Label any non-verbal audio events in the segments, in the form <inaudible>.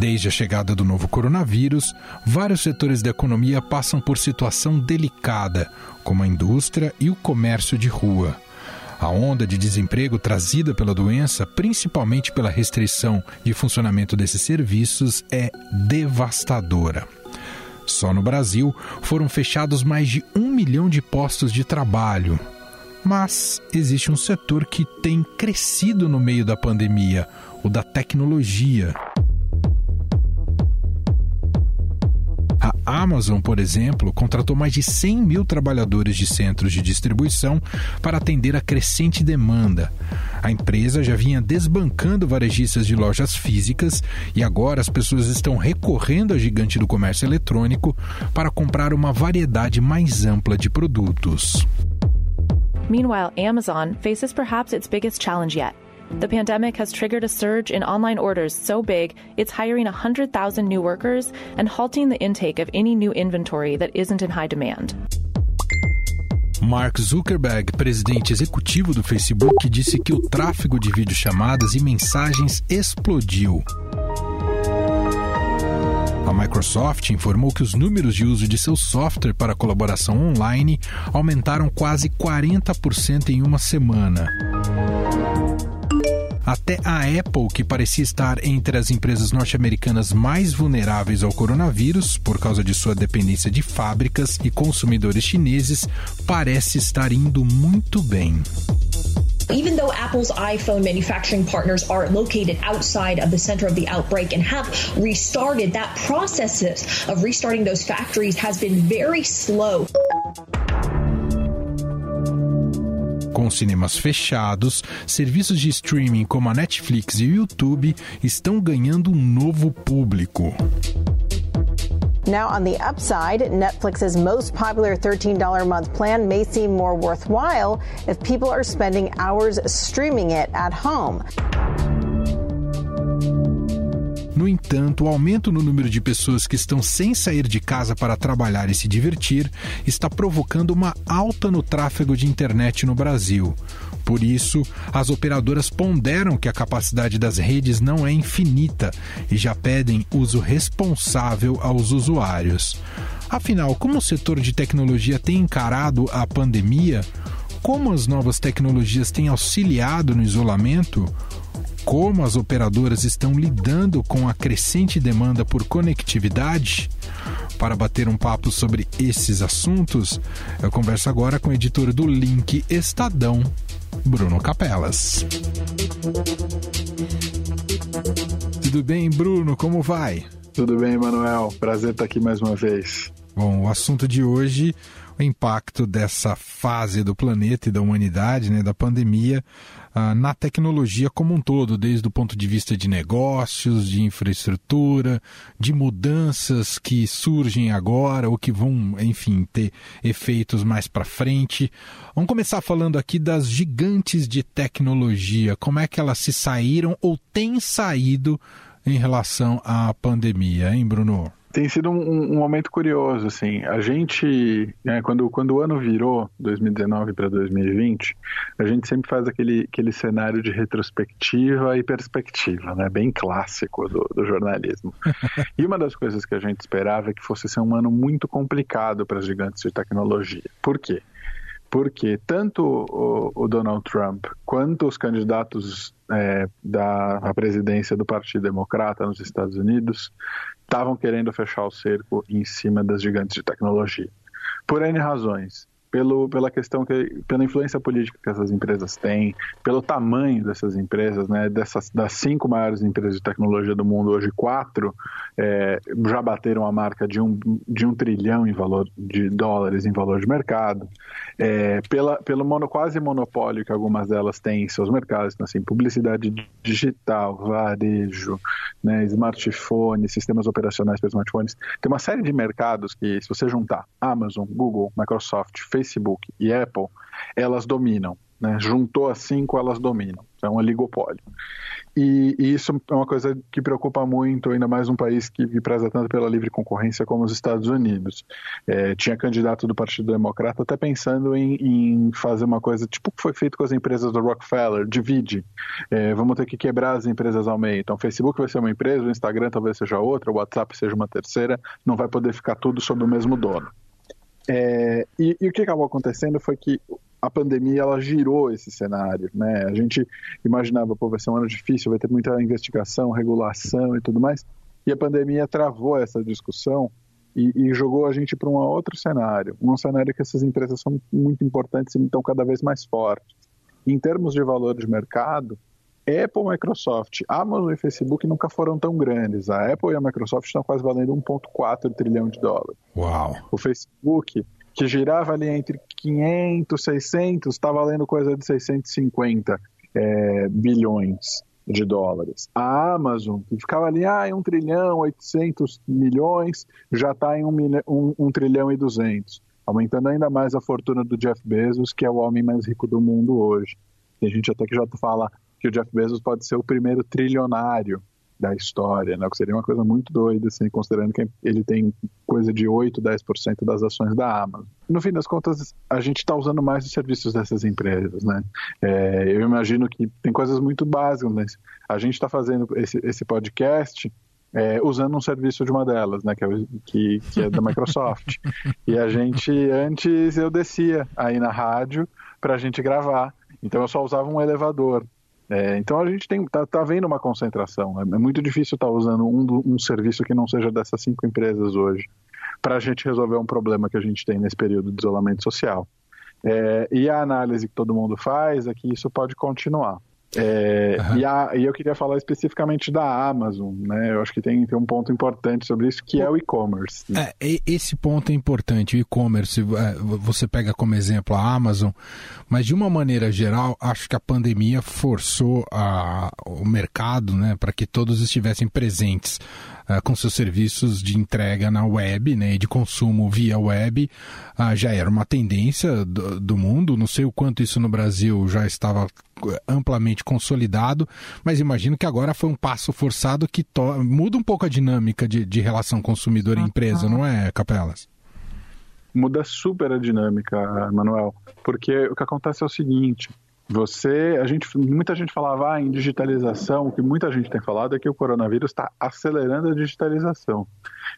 Desde a chegada do novo coronavírus, vários setores da economia passam por situação delicada, como a indústria e o comércio de rua. A onda de desemprego trazida pela doença, principalmente pela restrição de funcionamento desses serviços, é devastadora. Só no Brasil foram fechados mais de um milhão de postos de trabalho. Mas existe um setor que tem crescido no meio da pandemia, o da tecnologia. A Amazon, por exemplo, contratou mais de 100 mil trabalhadores de centros de distribuição para atender a crescente demanda. A empresa já vinha desbancando varejistas de lojas físicas e agora as pessoas estão recorrendo à gigante do comércio eletrônico para comprar uma variedade mais ampla de produtos. Meanwhile, Amazon faces perhaps its biggest challenge yet. The pandemic has triggered a surge in online orders so big it's hiring 100,000 new workers and halting the intake of any new inventory that isn't in high demand. Mark Zuckerberg, presidente executivo do Facebook, disse que o tráfego de videochamadas e mensagens explodiu. A Microsoft informou que os números de uso de seu software para colaboração online aumentaram quase 40% em uma semana. Até a Apple, que parecia estar entre as empresas norte-americanas mais vulneráveis ao coronavírus por causa de sua dependência de fábricas e consumidores chineses, parece estar indo muito bem. Even though Apple's iPhone manufacturing partners are located outside of the center of the outbreak and have restarted, that process of restarting those factories has been very slow. Com cinemas fechados, serviços de streaming como a Netflix e o YouTube estão ganhando um novo público. Now, on the upside, Netflix's most popular $13 a month plan may seem more worthwhile if people are spending hours streaming it at home. No entanto, o aumento no número de pessoas que estão sem sair de casa para trabalhar e se divertir está provocando uma alta no tráfego de internet no Brasil. Por isso, as operadoras ponderam que a capacidade das redes não é infinita e já pedem uso responsável aos usuários. Afinal, como o setor de tecnologia tem encarado a pandemia? Como as novas tecnologias têm auxiliado no isolamento? Como as operadoras estão lidando com a crescente demanda por conectividade. Para bater um papo sobre esses assuntos, eu converso agora com o editor do Link Estadão, Bruno Capelas. Tudo bem, Bruno? Como vai? Tudo bem, Manuel. Prazer estar aqui mais uma vez. Bom, o assunto de hoje o impacto dessa fase do planeta e da humanidade, né, da pandemia, ah, na tecnologia como um todo, desde o ponto de vista de negócios, de infraestrutura, de mudanças que surgem agora ou que vão, enfim, ter efeitos mais para frente. Vamos começar falando aqui das gigantes de tecnologia, como é que elas se saíram ou têm saído em relação à pandemia, hein, Bruno? Tem sido um, um, momento curioso, assim. A gente, né, quando, quando o ano virou, 2019 para 2020, a gente sempre faz aquele, aquele cenário de retrospectiva e perspectiva, né? Bem clássico do, do jornalismo. <laughs> e uma das coisas que a gente esperava é que fosse ser um ano muito complicado para as gigantes de tecnologia. Por quê? Porque tanto o, o Donald Trump quanto os candidatos é, da presidência do Partido Democrata nos Estados Unidos estavam querendo fechar o cerco em cima das gigantes de tecnologia. Por N razões pelo, pela questão que pela influência política que essas empresas têm, pelo tamanho dessas empresas, né? Dessas das cinco maiores empresas de tecnologia do mundo hoje quatro é, já bateram a marca de um, de um trilhão em valor de dólares em valor de mercado, é, pela, pelo mono, quase monopólio que algumas delas têm em seus mercados, então, assim, publicidade digital, varejo, né? Smartphone, sistemas operacionais para smartphones, tem uma série de mercados que se você juntar Amazon, Google, Microsoft, Facebook Facebook e Apple, elas dominam. Né? Juntou as cinco, elas dominam. é um oligopólio. E, e, isso é uma coisa que preocupa muito, ainda mais um país que, que preza tanto pela livre concorrência como os Estados Unidos. É, tinha candidato do Partido Democrata até pensando em, em, fazer uma coisa tipo o que foi feito com as empresas do Rockefeller, divide. É, vamos ter que quebrar as empresas ao meio. Então, o Facebook vai ser uma empresa, o Instagram talvez seja outra, o WhatsApp seja uma terceira, não vai poder ficar tudo sob o mesmo dono. É, e, e, o que acabou acontecendo foi que a pandemia ela girou esse cenário, né? A gente imaginava, pô, vai ser um ano difícil, vai ter muita investigação, regulação e tudo mais, e a pandemia travou essa discussão e, e jogou a gente para um outro cenário, um cenário que essas empresas são muito importantes e estão cada vez mais fortes. Em termos de valor de mercado, Apple, Microsoft, Amazon e Facebook nunca foram tão grandes. A Apple e a Microsoft estão quase valendo 1,4 trilhão de dólares. Uau! O Facebook que girava ali entre 500, 600, está valendo coisa de 650 é, bilhões de dólares. A Amazon, que ficava ali, ah, em 1 trilhão, 800 milhões, já está em 1, um, 1 trilhão e 200, aumentando ainda mais a fortuna do Jeff Bezos, que é o homem mais rico do mundo hoje. Tem gente até que já fala que o Jeff Bezos pode ser o primeiro trilionário da história, né? O que seria uma coisa muito doida, assim, considerando que ele tem coisa de 8, 10% das ações da Amazon. No fim das contas, a gente está usando mais os serviços dessas empresas, né? É, eu imagino que tem coisas muito básicas, mas a gente está fazendo esse, esse podcast é, usando um serviço de uma delas, né, que é, que, que é da Microsoft. <laughs> e a gente, antes eu descia aí na rádio para a gente gravar, então eu só usava um elevador. É, então a gente tem, tá, tá vendo uma concentração. É, é muito difícil estar tá usando um, um serviço que não seja dessas cinco empresas hoje para a gente resolver um problema que a gente tem nesse período de isolamento social. É, e a análise que todo mundo faz é que isso pode continuar. É, uhum. e, a, e, eu queria falar especificamente da Amazon, né? Eu acho que tem, tem um ponto importante sobre isso, que é o e-commerce. É, esse ponto é importante, o e-commerce, é, você pega como exemplo a Amazon, mas de uma maneira geral, acho que a pandemia forçou a, o mercado né, para que todos estivessem presentes uh, com seus serviços de entrega na web né, e de consumo via web. Uh, já era uma tendência do, do mundo, não sei o quanto isso no Brasil já estava amplamente consolidado, mas imagino que agora foi um passo forçado que muda um pouco a dinâmica de, de relação consumidor e empresa, não é, Capelas? Muda super a dinâmica, Manuel, porque o que acontece é o seguinte: você, a gente, muita gente falava ah, em digitalização, o que muita gente tem falado é que o coronavírus está acelerando a digitalização.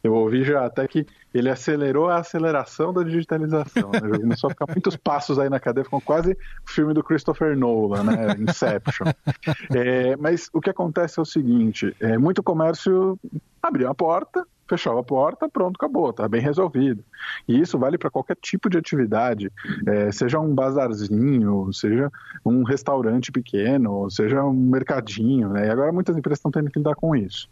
Eu ouvi já até que ele acelerou a aceleração da digitalização. Né? Começou a ficar muitos passos aí na cadeia, ficou quase o filme do Christopher Nolan, né? Inception. É, mas o que acontece é o seguinte: é, muito comércio abriu a porta, fechava a porta, pronto, acabou, está bem resolvido. E isso vale para qualquer tipo de atividade, é, seja um bazarzinho, seja um restaurante pequeno, seja um mercadinho, né? E agora muitas empresas estão tendo que lidar com isso.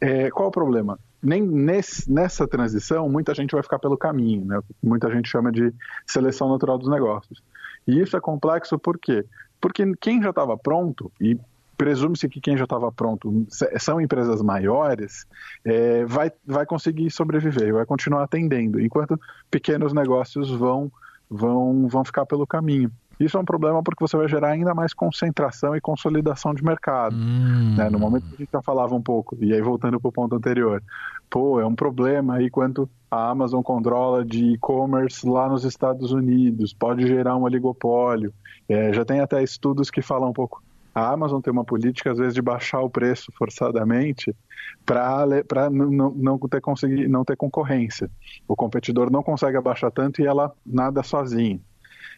É, qual o problema? Nem nesse, nessa transição, muita gente vai ficar pelo caminho, né? Muita gente chama de seleção natural dos negócios. E isso é complexo por quê? Porque quem já estava pronto, e presume-se que quem já estava pronto são empresas maiores, é, vai, vai conseguir sobreviver, vai continuar atendendo, enquanto pequenos negócios vão, vão, vão ficar pelo caminho. Isso é um problema porque você vai gerar ainda mais concentração e consolidação de mercado. Hum. Né? No momento que a gente já falava um pouco, e aí voltando para o ponto anterior, pô, é um problema aí quanto a Amazon controla de e-commerce lá nos Estados Unidos, pode gerar um oligopólio. É, já tem até estudos que falam um pouco a Amazon tem uma política, às vezes, de baixar o preço forçadamente para não, não, ter conseguir, não ter concorrência. O competidor não consegue abaixar tanto e ela nada sozinha.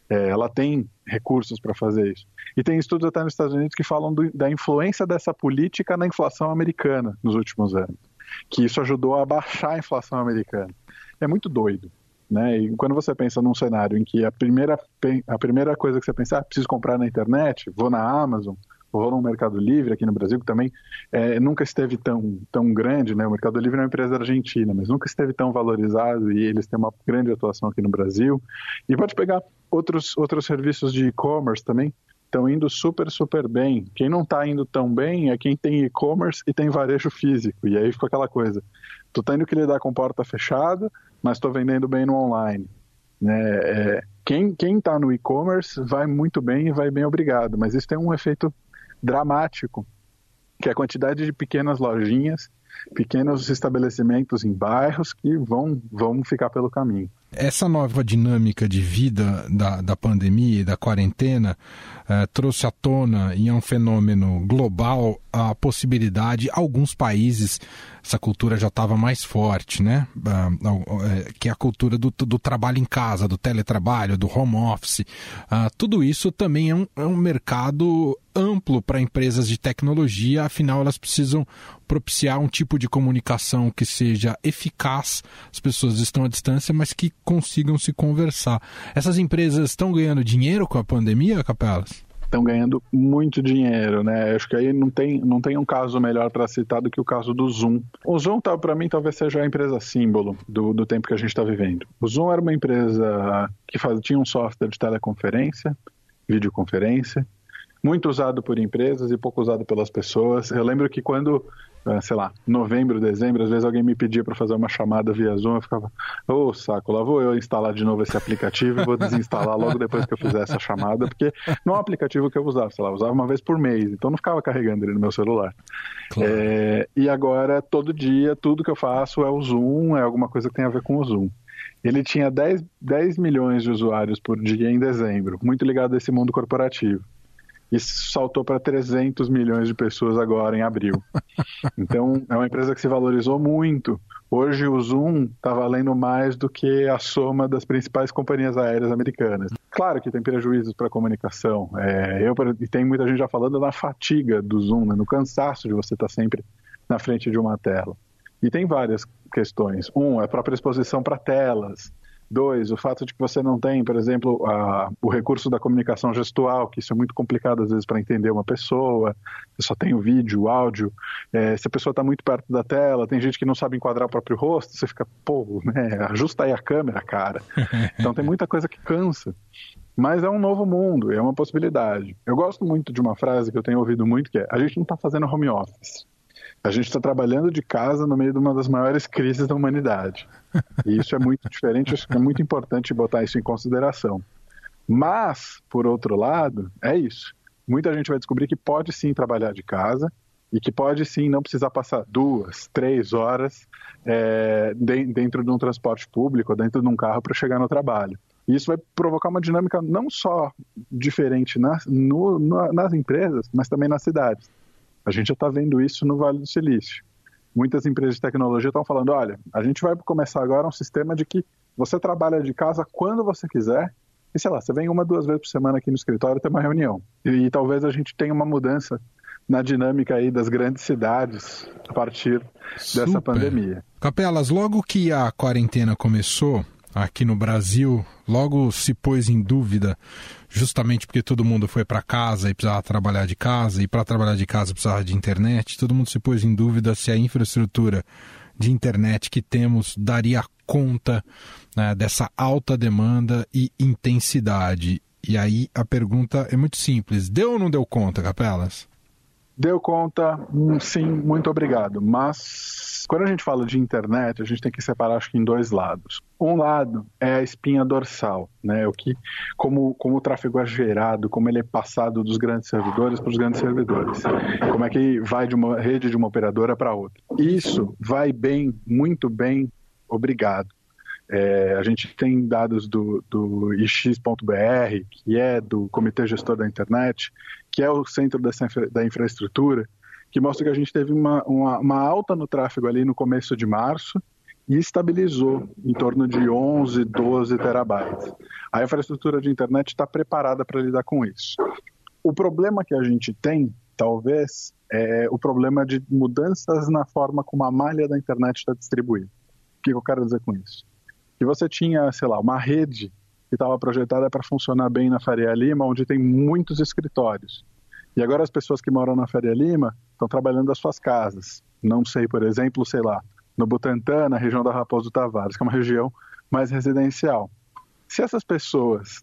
É, ela tem recursos para fazer isso. E tem estudos até nos Estados Unidos que falam do, da influência dessa política na inflação americana nos últimos anos, que isso ajudou a baixar a inflação americana. É muito doido. Né? E quando você pensa num cenário em que a primeira, a primeira coisa que você pensa, ah, preciso comprar na internet, vou na Amazon, vou no Mercado Livre aqui no Brasil, que também é, nunca esteve tão, tão grande, né? O Mercado Livre é uma empresa argentina, mas nunca esteve tão valorizado e eles têm uma grande atuação aqui no Brasil. E pode pegar outros, outros serviços de e-commerce também, estão indo super, super bem. Quem não está indo tão bem é quem tem e-commerce e tem varejo físico. E aí fica aquela coisa, tu tá indo que lidar com porta fechada, mas estou vendendo bem no online. Né? É, quem está no e-commerce vai muito bem e vai bem obrigado, mas isso tem um efeito dramático, que é a quantidade de pequenas lojinhas, pequenos estabelecimentos em bairros que vão, vão ficar pelo caminho. Essa nova dinâmica de vida da, da pandemia e da quarentena eh, trouxe à tona, e é um fenômeno global, a possibilidade, alguns países, essa cultura já estava mais forte, né? Ah, eh, que é a cultura do, do, trabalho em casa, do teletrabalho, do home office. Ah, tudo isso também é um, é um mercado amplo para empresas de tecnologia, afinal elas precisam propiciar um tipo de comunicação que seja eficaz, as pessoas estão à distância, mas que consigam se conversar. Essas empresas estão ganhando dinheiro com a pandemia, Capelas? Estão ganhando muito dinheiro, né? Acho que aí não tem, não tem um caso melhor para citar do que o caso do Zoom. O Zoom, tá, para mim, talvez seja a empresa símbolo do, do tempo que a gente está vivendo. O Zoom era uma empresa que faz, tinha um software de teleconferência, videoconferência, muito usado por empresas e pouco usado pelas pessoas. Eu lembro que quando sei lá, novembro, dezembro, às vezes alguém me pedia para fazer uma chamada via Zoom, eu ficava, ô oh, saco, lá vou eu instalar de novo esse aplicativo e vou desinstalar logo depois que eu fizer essa chamada, porque não é um aplicativo que eu usava, sei lá, eu usava uma vez por mês, então não ficava carregando ele no meu celular. Claro. É, e agora, todo dia, tudo que eu faço é o Zoom, é alguma coisa que tem a ver com o Zoom. Ele tinha 10, 10 milhões de usuários por dia em dezembro, muito ligado a esse mundo corporativo. Isso saltou para 300 milhões de pessoas agora em abril. <laughs> Então, é uma empresa que se valorizou muito. Hoje, o Zoom está valendo mais do que a soma das principais companhias aéreas americanas. Claro que tem prejuízos para a comunicação. É, eu, e tem muita gente já falando na fatiga do Zoom, né, no cansaço de você estar tá sempre na frente de uma tela. E tem várias questões. Um, é a própria exposição para telas. Dois, o fato de que você não tem, por exemplo, a, o recurso da comunicação gestual, que isso é muito complicado às vezes para entender uma pessoa, você só tem o vídeo, o áudio. É, se a pessoa está muito perto da tela, tem gente que não sabe enquadrar o próprio rosto, você fica, pô, né, ajusta aí a câmera, cara. <laughs> Então tem muita coisa que cansa. Mas é um novo mundo, é uma possibilidade. Eu gosto muito de uma frase que eu tenho ouvido muito, que é: a gente não está fazendo home office. A gente está trabalhando de casa no meio de uma das maiores crises da humanidade. E isso é muito diferente, acho que é muito importante botar isso em consideração. Mas, por outro lado, é isso. Muita gente vai descobrir que pode sim trabalhar de casa e que pode sim não precisar passar duas, três horas é, dentro de um transporte público, dentro de um carro para chegar no trabalho. E isso vai provocar uma dinâmica não só diferente nas, no, nas empresas, mas também nas cidades. A gente já está vendo isso no Vale do Silício. Muitas empresas de tecnologia estão falando: olha, a gente vai começar agora um sistema de que você trabalha de casa quando você quiser e sei lá, você vem uma, duas vezes por semana aqui no escritório ter uma reunião. E, e, talvez a gente tenha uma mudança na dinâmica aí das grandes cidades a partir Super. dessa pandemia. Capelas, logo que a quarentena começou, aqui no Brasil logo se pôs em dúvida, justamente porque todo mundo foi para casa e precisava trabalhar de casa, e para trabalhar de casa precisava de internet, todo mundo se pôs em dúvida se a infraestrutura de internet que temos daria conta né, dessa alta demanda e intensidade. E aí a pergunta é muito simples: deu ou não deu conta, Capelas? Deu conta, hum, sim, muito obrigado. Mas quando a gente fala de internet, a gente tem que separar, acho que, em dois lados. Um lado é a espinha dorsal, né? O que, como, como o tráfego é gerado, como ele é passado dos grandes servidores para os grandes servidores, como é que vai de uma rede de uma operadora para outra. Isso vai bem, muito bem, obrigado. É, a gente tem dados do, do ix.br, que é do Comitê Gestor da Internet, que é o centro dessa, da infraestrutura, que mostra que a gente teve uma, uma, uma, alta no tráfego ali no começo de março e estabilizou em torno de 11, 12 terabytes. A infraestrutura de internet está preparada para lidar com isso. O problema que a gente tem, talvez, é o problema de mudanças na forma como a malha da internet está distribuída. O que eu quero dizer com isso? Que você tinha, sei lá, uma rede que estava projetada para funcionar bem na Faria Lima, onde tem muitos escritórios. E agora as pessoas que moram na Faria Lima estão trabalhando das suas casas. Não sei, por exemplo, sei lá, no Butantã, na região da Raposo Tavares, que é uma região mais residencial. Se essas pessoas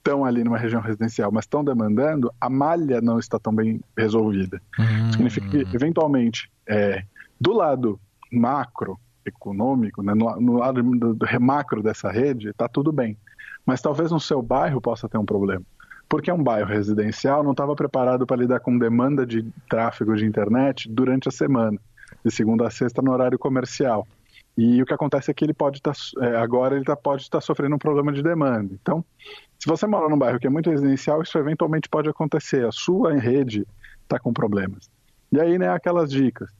estão ali numa região residencial, mas estão demandando, a malha não está tão bem resolvida. Hum. Significa que, eventualmente, é, do lado macro, econômico, né, no, no, lado do, do macro dessa rede, está tudo bem mas talvez no seu bairro possa ter um problema. porque é um bairro residencial, não estava preparado para lidar com demanda de tráfego de internet durante a semana, de segunda a sexta no horário comercial. E o que acontece é que ele pode estar tá, é, agora ele tá, pode estar tá sofrendo um problema de demanda. Então, se você mora num bairro que é muito residencial, isso eventualmente pode acontecer. A sua rede está com problemas. E aí, né, aquelas dicas.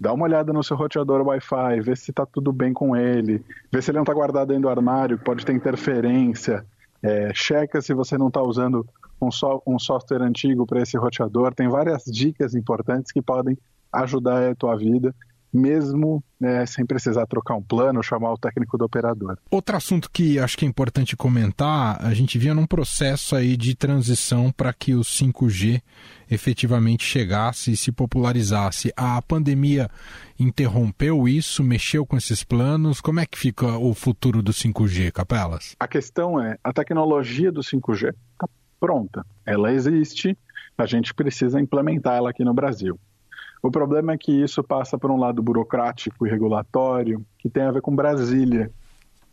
Dá uma olhada no seu roteador Wi-Fi, vê se está tudo bem com ele, vê se ele não está guardado dentro do armário, pode ter interferência. É, checa se você não está usando um, so, um software antigo para esse roteador. Tem várias dicas importantes que podem ajudar a tua vida mesmo né, sem precisar trocar um plano, chamar o técnico do operador. Outro assunto que acho que é importante comentar, a gente via num processo aí de transição para que o 5G efetivamente chegasse e se popularizasse. A pandemia interrompeu isso, mexeu com esses planos? Como é que fica o futuro do 5G, Capelas? A questão é, a tecnologia do 5G está pronta, ela existe, a gente precisa implementar ela aqui no Brasil. O problema é que isso passa por um lado burocrático e regulatório, que tem a ver com Brasília,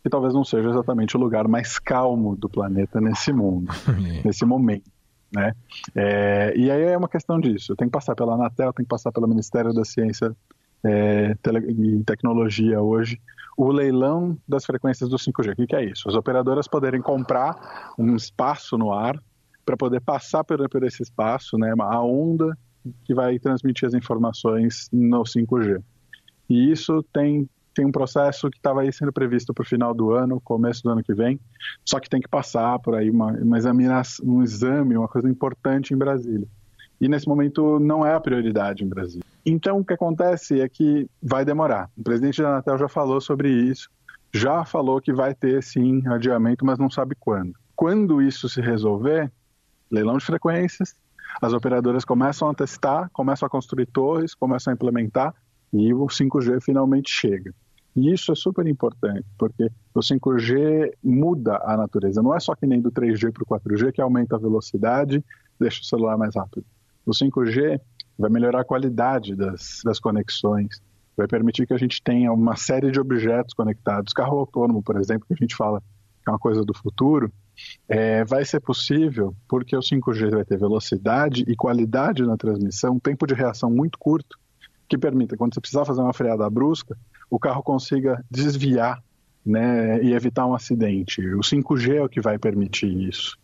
que talvez não seja exatamente o lugar mais calmo do planeta nesse mundo, <laughs> nesse momento. Né? É, e aí é uma questão disso. Tem que passar pela Anatel, tem que passar pelo Ministério da Ciência é, e Tecnologia hoje, o leilão das frequências do 5G. O que, que é isso? As operadoras poderem comprar um espaço no ar para poder passar por, por esse espaço, né, a onda que vai transmitir as informações no 5G. E isso tem, tem um processo que estava aí sendo previsto para o final do ano, começo do ano que vem, só que tem que passar por aí uma, uma um exame, uma coisa importante em Brasília. E nesse momento não é a prioridade em Brasília. Então o que acontece é que vai demorar. O presidente da Anatel já falou sobre isso, já falou que vai ter sim adiamento, mas não sabe quando. Quando isso se resolver, leilão de frequências, as operadoras começam a testar, começam a construir torres, começam a implementar e o 5G finalmente chega. E isso é super importante, porque o 5G muda a natureza. Não é só que nem do 3G para o 4G, que aumenta a velocidade, deixa o celular mais rápido. O 5G vai melhorar a qualidade das, das conexões, vai permitir que a gente tenha uma série de objetos conectados. Carro autônomo, por exemplo, que a gente fala que é uma coisa do futuro, é, vai ser possível porque o 5G vai ter velocidade e qualidade na transmissão, tempo de reação muito curto, que permita, quando você precisar fazer uma freada brusca, o carro consiga desviar né, e evitar um acidente. O 5G é o que vai permitir isso.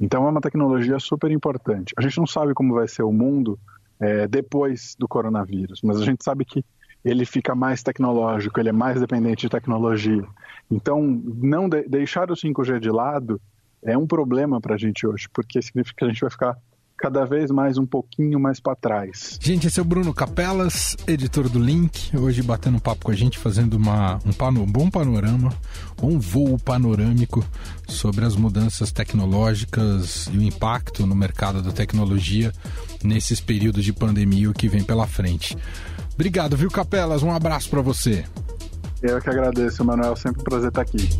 Então é uma tecnologia super importante. A gente não sabe como vai ser o mundo é, depois do coronavírus, mas a gente sabe que ele fica mais tecnológico, ele é mais dependente de tecnologia. Então, não de deixar o 5G de lado é um problema para a gente hoje, porque significa que a gente vai ficar cada vez mais um pouquinho mais para trás. Gente, esse é o Bruno Capelas, editor do Link, hoje batendo um papo com a gente, fazendo uma, um, pano, um bom panorama, um voo panorâmico sobre as mudanças tecnológicas e o impacto no mercado da tecnologia nesses períodos de pandemia que vem pela frente. Obrigado, viu, Capelas? Um abraço para você. Eu que agradeço, Manuel. Sempre um prazer estar aqui.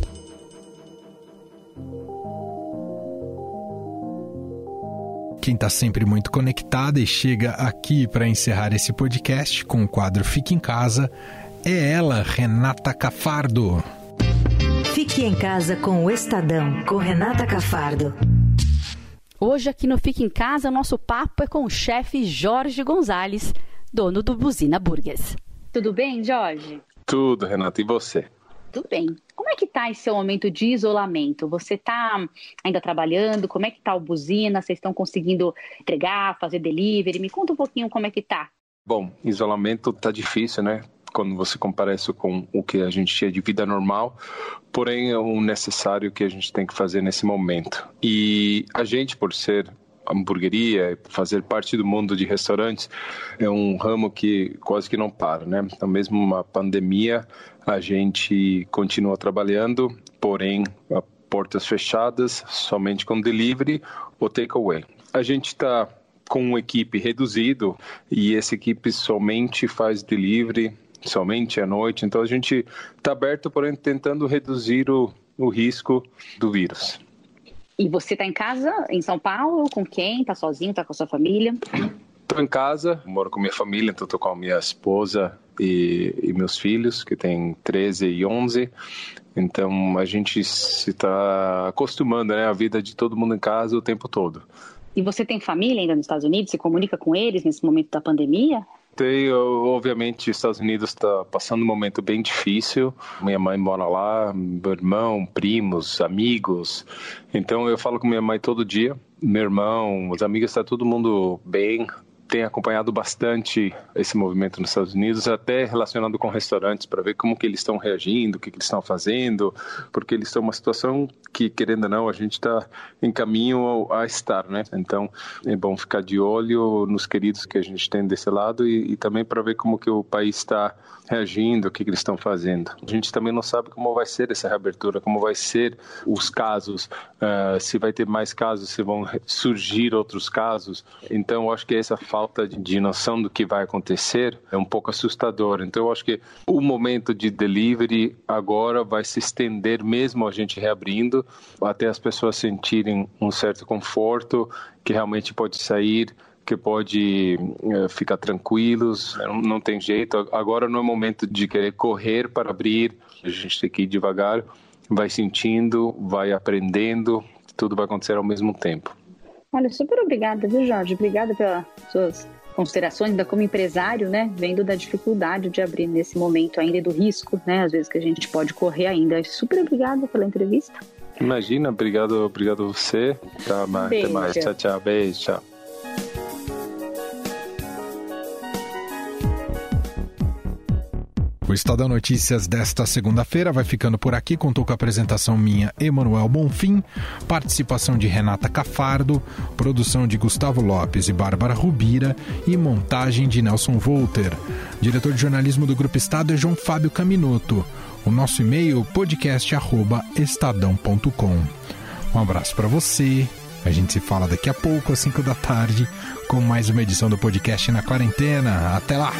Quem está sempre muito conectada e chega aqui para encerrar esse podcast com o quadro Fique em Casa é ela, Renata Cafardo. Fique em casa com o Estadão, com Renata Cafardo. Hoje aqui no Fique em Casa, nosso papo é com o chefe Jorge Gonzalez dono do Buzina Burgers. Tudo bem, Jorge? Tudo, Renata. E você? Tudo bem. Como é que está esse seu momento de isolamento? Você está ainda trabalhando? Como é que está o Buzina? Vocês estão conseguindo entregar, fazer delivery? Me conta um pouquinho como é que está. Bom, isolamento está difícil, né? quando você compara isso com o que a gente tinha de vida normal, porém é o necessário que a gente tem que fazer nesse momento. E a gente, por ser hamburgueria, fazer parte do mundo de restaurantes é um ramo que quase que não para, né? Então, mesmo uma pandemia, a gente continua trabalhando, porém, portas fechadas, somente com delivery ou takeaway. A gente está com uma equipe reduzido e essa equipe somente faz delivery somente à noite. Então a gente está aberto, porém tentando reduzir o, o risco do vírus. E você está em casa, em São Paulo, com quem? Está sozinho, está com a sua família? Estou em casa, moro com minha família, então estou com a minha esposa e, e, meus filhos, que têm 13 e 11. Então a gente se está acostumando, né, a vida de todo mundo em casa o tempo todo. E você tem família ainda nos Estados Unidos? Se comunica com eles nesse momento da pandemia? Obviamente, os Estados Unidos está passando um momento bem difícil. Minha mãe mora lá, meu irmão, primos, amigos. Então eu falo com minha mãe todo dia. Meu irmão, os amigos, está todo mundo bem tem acompanhado bastante esse movimento nos Estados Unidos, até relacionado com restaurantes, para ver como que eles estão reagindo, o que, que eles estão fazendo, porque eles estão uma situação que, querendo ou não, a gente está em caminho a estar, né? Então, é bom ficar de olho nos queridos que a gente tem desse lado e, e também para ver como que o país está reagindo, o que, que eles estão fazendo. A gente também não sabe como vai ser essa reabertura, como vai ser os casos, uh, se vai ter mais casos, se vão surgir outros casos. Então, acho que essa falta de noção do que vai acontecer é um pouco assustador. Então, eu acho que o momento de delivery agora vai se estender, mesmo a gente reabrindo, até as pessoas sentirem um certo conforto, que realmente pode sair que pode uh, ficar tranquilos, não, não, tem jeito. Agora não é momento de querer correr para abrir, a gente tem que ir devagar, vai sentindo, vai aprendendo, tudo vai acontecer ao mesmo tempo. Olha, super obrigada, viu, Jorge? Obrigada pelas suas considerações, ainda como empresário, né, vendo da dificuldade de abrir nesse momento ainda e do risco, né, às vezes que a gente pode correr ainda. Super obrigada pela entrevista. Imagina, obrigado, obrigado a você. Tá, até mais. Tchau, tchau. Beijo, tchau. Estadão Notícias desta segunda-feira vai ficando por aqui. Contou com a apresentação minha, Emanuel Bonfim, participação de Renata Cafardo, produção de Gustavo Lopes e Bárbara Rubira e montagem de Nelson Volter. Diretor de jornalismo do Grupo Estado é João Fábio Caminoto. O nosso e-mail podcast@estadão.com. Um abraço para você. A gente se fala daqui a pouco às 5 da tarde com mais uma edição do podcast na quarentena. Até lá.